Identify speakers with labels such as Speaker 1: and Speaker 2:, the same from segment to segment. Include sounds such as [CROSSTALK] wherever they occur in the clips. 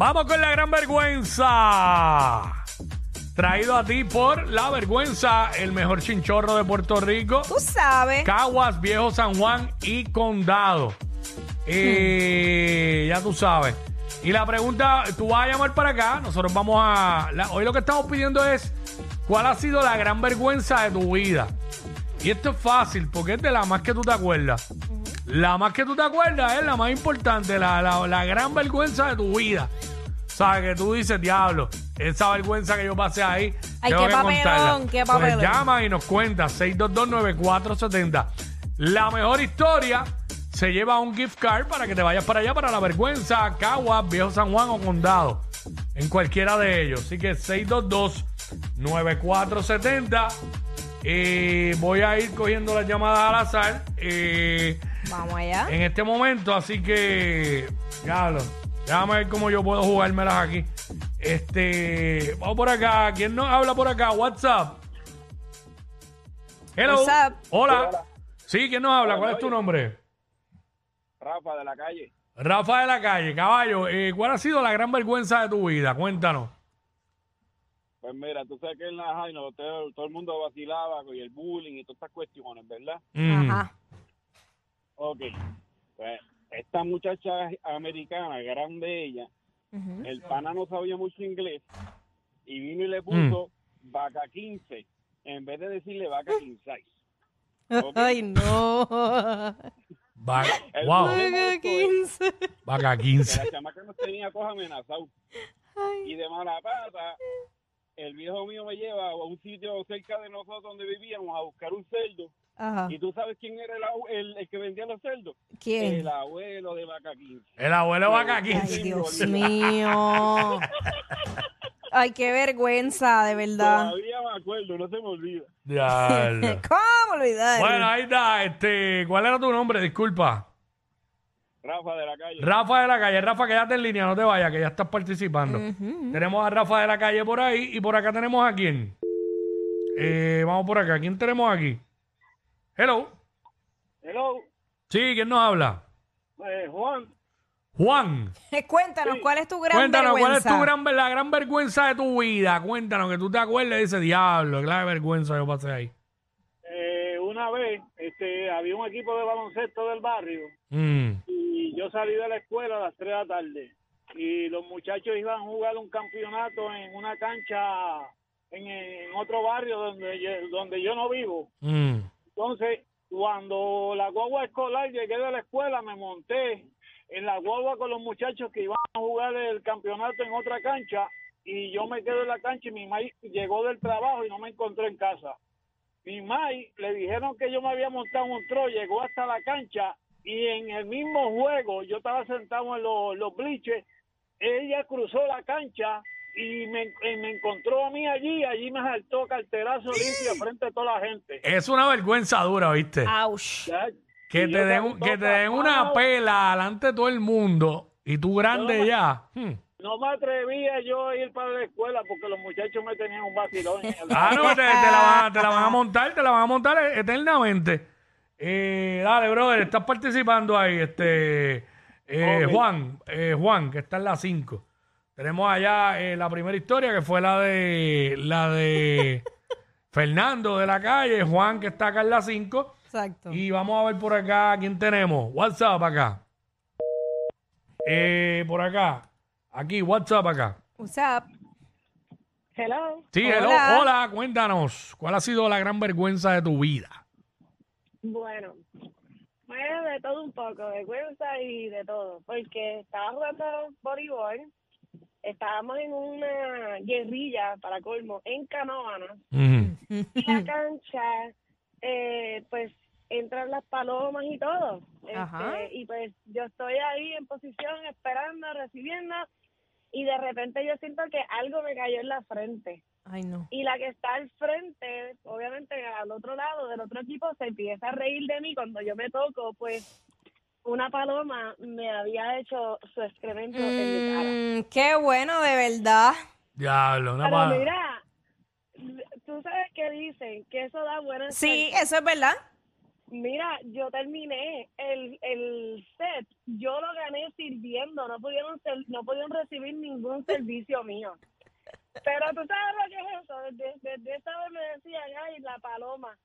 Speaker 1: Vamos con la gran vergüenza. Traído a ti por La Vergüenza, el mejor chinchorro de Puerto Rico.
Speaker 2: Tú sabes.
Speaker 1: Caguas, Viejo San Juan y Condado. Eh, Ya tú sabes. Y la pregunta, tú vas a llamar para acá. Nosotros vamos a. la- hoy lo que estamos pidiendo es: ¿cuál ha sido la gran vergüenza de tu vida? Y esto es fácil porque es de la más que tú te acuerdas. La más que tú te acuerdas es la más importante, la, la- la gran vergüenza de tu vida. ¿Sabes? Que tú dices, diablo, esa vergüenza que yo pasé ahí.
Speaker 2: Ay,
Speaker 1: tengo
Speaker 2: qué
Speaker 1: que
Speaker 2: papelón,
Speaker 1: contarla".
Speaker 2: qué
Speaker 1: Pues
Speaker 2: papelón.
Speaker 1: llama y nos cuenta 6229470. La mejor historia se lleva un gift card para que te vayas para allá para la vergüenza, Caguas, Viejo San Juan o Condado. En cualquiera de ellos. Así que 6229470. Eh, voy a ir cogiendo las llamadas al azar. Eh,
Speaker 2: Vamos allá.
Speaker 1: en este momento, así que, diablo, déjame ver cómo yo puedo jugármelas aquí. Este, vamos por acá. ¿Quién nos habla por acá? WhatsApp. Hello.
Speaker 2: WhatsApp.
Speaker 1: Hola. Sí, ¿quién nos habla? ¿Cuál es tu nombre?
Speaker 3: Rafa de la calle.
Speaker 1: Rafa de la calle, caballo. eh, ¿Cuál ha sido la gran vergüenza de tu vida? Cuéntanos.
Speaker 3: Pues mira, tú sabes que en la Jaina todo, todo el mundo vacilaba con el bullying y todas estas cuestiones, ¿verdad?
Speaker 1: Mm.
Speaker 2: Ajá.
Speaker 3: Ok. Pues esta muchacha americana, grande ella,
Speaker 2: Ujú.
Speaker 3: el pana no sabía mucho inglés y vino y le puso
Speaker 1: Mm.
Speaker 3: vaca 15 en vez de decirle vaca 15. Ok.
Speaker 2: Ay, no.
Speaker 1: Va-
Speaker 3: El
Speaker 1: wow,
Speaker 3: es
Speaker 2: 15.
Speaker 1: vaca
Speaker 3: que
Speaker 1: 15.
Speaker 3: la chamaca nos tenía cosa amenazado. Y de mala pata, el viejo mío me lleva a un sitio cerca de nosotros donde vivíamos a buscar un cerdo.
Speaker 2: Ajá.
Speaker 3: ¿Y tú sabes quién era el, abu- el, el que vendía los cerdos?
Speaker 2: ¿Quién?
Speaker 3: El abuelo de Vaca 15.
Speaker 1: El abuelo de vaca 15.
Speaker 2: Ay, Dios mío. Ay, qué vergüenza, de verdad.
Speaker 3: Todavía me acuerdo, no se me olvida.
Speaker 1: Diablo. [LAUGHS]
Speaker 2: ¿Cómo olvidar?
Speaker 1: Bueno, ahí está. Este, ¿Cuál era tu nombre? Disculpa.
Speaker 3: Rafa de la calle.
Speaker 1: Rafa de la calle. Rafa, quédate en línea, no te vayas, que ya estás participando. Tenemos a Rafa de la calle por ahí y por acá tenemos a quién. Eh, vamos por acá. ¿Quién tenemos aquí? Hello.
Speaker 3: Hello,
Speaker 1: Sí, ¿quién nos habla?
Speaker 3: eh, Juan.
Speaker 1: Juan. [LAUGHS]
Speaker 2: Cuéntanos, ¿cuál es tu gran
Speaker 1: Cuéntanos, ¿cuál es
Speaker 2: vergüenza?
Speaker 1: tu gran, la gran vergüenza de tu vida? Cuéntanos, que tú te acuerdes de ese diablo. Claro, vergüenza yo pasé ahí.
Speaker 3: Eh, una vez este, había un equipo de baloncesto del barrio
Speaker 1: Mm.
Speaker 3: y yo salí de la escuela a las 3 de la tarde y los muchachos iban a jugar un campeonato en una cancha en, en otro barrio donde yo, donde yo no vivo.
Speaker 1: Mm.
Speaker 3: Entonces, cuando la guagua escolar llegué de la escuela, me monté en la guagua con los muchachos que iban a jugar el campeonato en otra cancha y yo me quedo en la cancha y mi maíz llegó del trabajo y no me encontró en casa. Mi maíz le dijeron que yo me había montado un tro, llegó hasta la cancha y en el mismo juego, yo estaba sentado en los, los bleachers, ella cruzó la cancha y me, y me encontró a mí allí, allí me saltó carterazo limpio frente a toda la gente.
Speaker 1: Es una vergüenza dura, ¿viste?
Speaker 2: Ouch.
Speaker 1: Que te den, que te den una pela delante de todo el mundo y tú grande
Speaker 3: No,
Speaker 1: ya. Hmm.
Speaker 3: No me atrevía yo a ir para la escuela porque los muchachos me tenían un vacilón.
Speaker 1: Ah, no, te, te la van, a- te la van a [LAUGHS] montar, te la van a montar eternamente. Eh, dale, brother, estás participando ahí, este eh. Juan, eh, Juan, que está en la 5. Tenemos allá eh, la primera historia que fue la de la de [LAUGHS] Fernando de la calle, Juan que está acá en la 5.
Speaker 2: Exacto.
Speaker 1: Y vamos a ver por acá quién tenemos. WhatsApp acá. Eh, por acá. Aquí, WhatsApp acá.
Speaker 2: What's up?
Speaker 4: Hello.
Speaker 1: Sí,
Speaker 2: Hola.
Speaker 1: hello, hola, cuéntanos. ¿Cuál ha sido la gran vergüenza de tu vida?
Speaker 4: Bueno, fue de todo un poco, vergüenza y de todo, porque estaba jugando voleibol, estábamos en una guerrilla, para colmo, en Canóvanas,
Speaker 1: Ujú.
Speaker 4: y la cancha, eh, pues entran las palomas y todo. Este, y pues yo estoy ahí en posición esperando, recibiendo, y de repente yo siento que algo me cayó en la frente.
Speaker 2: Ay, no.
Speaker 4: y la que está al frente, obviamente al otro lado del otro equipo, se empieza a reír de mí cuando yo me toco, pues una paloma me había hecho su excremento en mi cara.
Speaker 2: Mm, qué bueno, de verdad.
Speaker 1: Diablo, una
Speaker 4: Pero
Speaker 1: pa-
Speaker 4: mira, tú sabes que dicen que eso da buena
Speaker 2: Sí,
Speaker 4: suerte.
Speaker 2: eso es verdad.
Speaker 4: Mira, yo terminé el, el set, yo lo gané sirviendo, no pudieron ser- no pudieron recibir ningún [LAUGHS] servicio mío. Pero tú sabes lo que es eso, desde, desde esa vez me decían, ay, la paloma,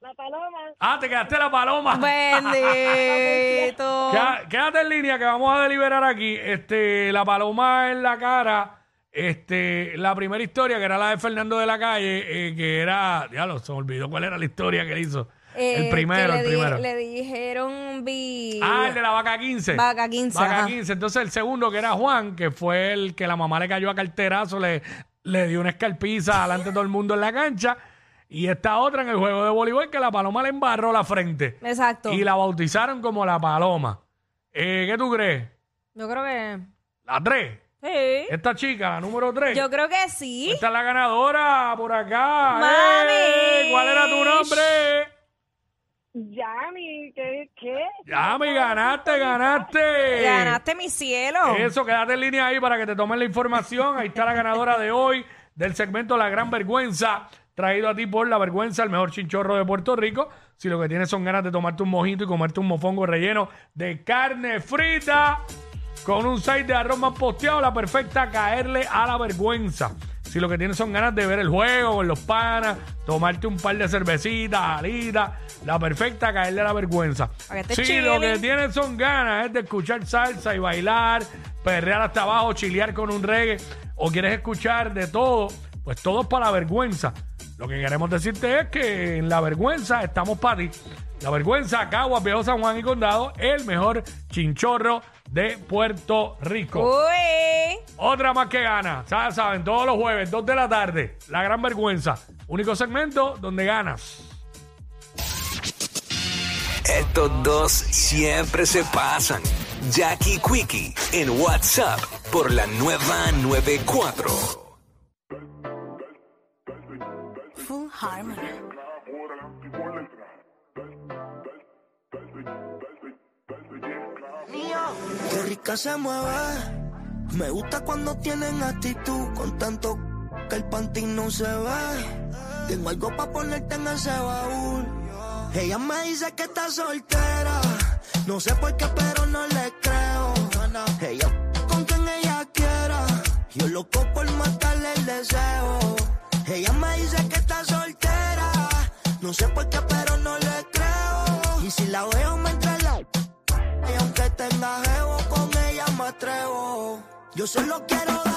Speaker 4: la paloma.
Speaker 1: Ah, te quedaste la paloma.
Speaker 2: Bendito. [LAUGHS]
Speaker 1: Queda- Quédate en línea que vamos a deliberar aquí. Este, la paloma en la cara. Este, la primera historia que era la de Fernando de la calle, eh, que era, diablo, se me olvidó cuál era la historia que él hizo.
Speaker 2: Eh,
Speaker 1: el primero,
Speaker 2: que
Speaker 1: el
Speaker 2: di-
Speaker 1: primero.
Speaker 2: le dijeron vi...
Speaker 1: Ah, el de la vaca 15.
Speaker 2: Vaca 15,
Speaker 1: Vaca
Speaker 2: ajá.
Speaker 1: 15. Entonces el segundo, que era Juan, que fue el que la mamá le cayó a carterazo, le, le dio una escarpiza delante de todo el mundo en la cancha. Y esta otra en el juego de voleibol, que la paloma le embarró la frente.
Speaker 2: Exacto.
Speaker 1: Y la bautizaron como la paloma. Eh, ¿Qué tú crees?
Speaker 2: Yo creo que...
Speaker 1: La 3.
Speaker 2: Sí.
Speaker 1: Esta chica, la número 3.
Speaker 2: Yo creo que sí.
Speaker 1: Esta es la ganadora por acá.
Speaker 2: Mami.
Speaker 1: ¡Eh! ¿Cuál era tu nombre?
Speaker 4: Yami, ¿qué? qué?
Speaker 1: Ya me ganaste, ganaste.
Speaker 2: Ganaste mi cielo.
Speaker 1: Eso, quédate en línea ahí para que te tomen la información. Ahí está la ganadora de hoy del segmento La Gran Vergüenza, traído a ti por La Vergüenza, el mejor chinchorro de Puerto Rico. Si lo que tienes son ganas de tomarte un mojito y comerte un mofongo relleno de carne frita con un side de arroz más posteado, la perfecta caerle a la vergüenza. Si lo que tienes son ganas de ver el juego con los panas, tomarte un par de cervecitas, alitas, la perfecta caerle a la vergüenza. Si lo que tienes son ganas es de escuchar salsa y bailar, perrear hasta abajo, chilear con un reggae, o quieres escuchar de todo, pues todo es para la vergüenza. Lo que queremos decirte es que en la vergüenza estamos para ti. La vergüenza, Caguas, Viejo San Juan y Condado, el mejor chinchorro de Puerto Rico.
Speaker 2: Uy.
Speaker 1: Otra más que gana. Ya saben, todos los jueves, 2 de la tarde. La gran vergüenza. Único segmento donde ganas.
Speaker 5: Estos dos siempre se pasan. Jackie Quickie en WhatsApp por la nueva 94.
Speaker 6: Se mueve. Me gusta cuando tienen actitud con tanto que el panty no se ve. Tengo algo para ponerte en ese baúl. Ella me dice que está soltera. No sé por qué, pero no le creo. Ella con quien ella quiera. Yo loco por matarle el deseo. Ella me dice que está soltera. No sé por qué, pero no le creo. Y si la veo, me atrevo. Yo solo quiero dar